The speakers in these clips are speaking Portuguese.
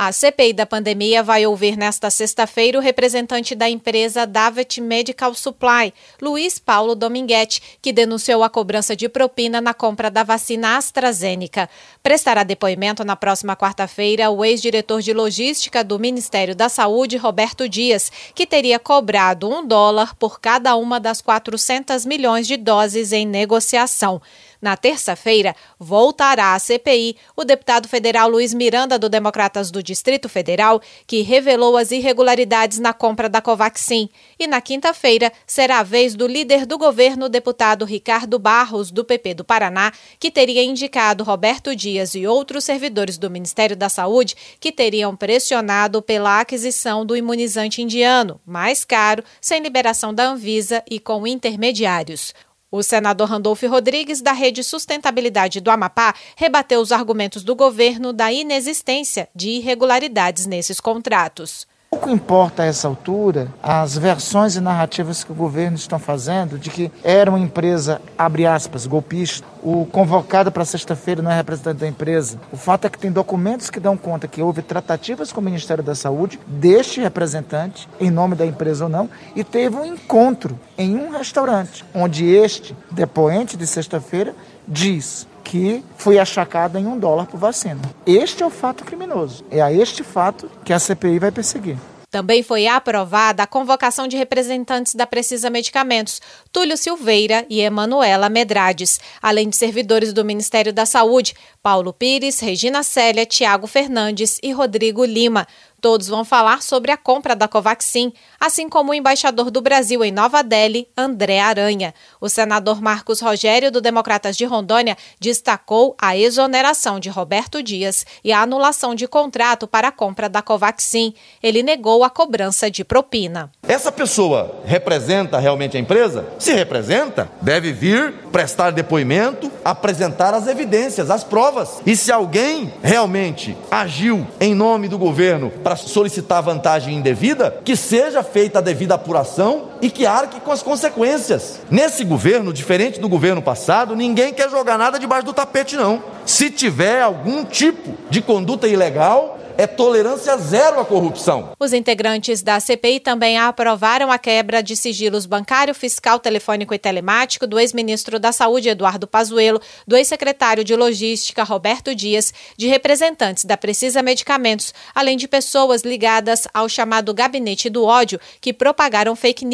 A CPI da pandemia vai ouvir nesta sexta-feira o representante da empresa Davet Medical Supply, Luiz Paulo Dominguete, que denunciou a cobrança de propina na compra da vacina AstraZeneca. Prestará depoimento na próxima quarta-feira o ex-diretor de logística do Ministério da Saúde, Roberto Dias, que teria cobrado um dólar por cada uma das 400 milhões de doses em negociação. Na terça-feira, voltará à CPI o deputado federal Luiz Miranda, do Democratas do Distrito Federal, que revelou as irregularidades na compra da Covaxin. E na quinta-feira, será a vez do líder do governo, deputado Ricardo Barros, do PP do Paraná, que teria indicado Roberto Dias e outros servidores do Ministério da Saúde que teriam pressionado pela aquisição do imunizante indiano, mais caro, sem liberação da Anvisa e com intermediários. O senador Randolfo Rodrigues, da Rede Sustentabilidade do Amapá, rebateu os argumentos do governo da inexistência de irregularidades nesses contratos. Pouco importa a essa altura as versões e narrativas que o governo estão fazendo de que era uma empresa, abre aspas, golpista. O convocado para sexta-feira não é representante da empresa. O fato é que tem documentos que dão conta que houve tratativas com o Ministério da Saúde, deste representante, em nome da empresa ou não, e teve um encontro em um restaurante, onde este depoente de sexta-feira diz que foi achacada em um dólar por vacina. Este é o fato criminoso. É a este fato que a CPI vai perseguir. Também foi aprovada a convocação de representantes da Precisa Medicamentos, Túlio Silveira e Emanuela Medrades, além de servidores do Ministério da Saúde, Paulo Pires, Regina Célia, Tiago Fernandes e Rodrigo Lima. Todos vão falar sobre a compra da Covaxin, assim como o embaixador do Brasil em Nova Delhi, André Aranha. O senador Marcos Rogério, do Democratas de Rondônia, destacou a exoneração de Roberto Dias e a anulação de contrato para a compra da Covaxin. Ele negou a cobrança de propina. Essa pessoa representa realmente a empresa? Se representa, deve vir prestar depoimento, apresentar as evidências, as provas. E se alguém realmente agiu em nome do governo para solicitar vantagem indevida, que seja feita a devida apuração e que arque com as consequências. Nesse governo, diferente do governo passado, ninguém quer jogar nada debaixo do tapete, não. Se tiver algum tipo de conduta ilegal, é tolerância zero à corrupção. Os integrantes da CPI também aprovaram a quebra de sigilos bancário, fiscal, telefônico e telemático do ex-ministro da Saúde, Eduardo Pazuello, do ex-secretário de Logística, Roberto Dias, de representantes da Precisa Medicamentos, além de pessoas ligadas ao chamado Gabinete do Ódio, que propagaram fake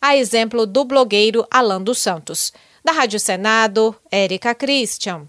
a exemplo do blogueiro Alan dos Santos. Da Rádio Senado, Érica Christian.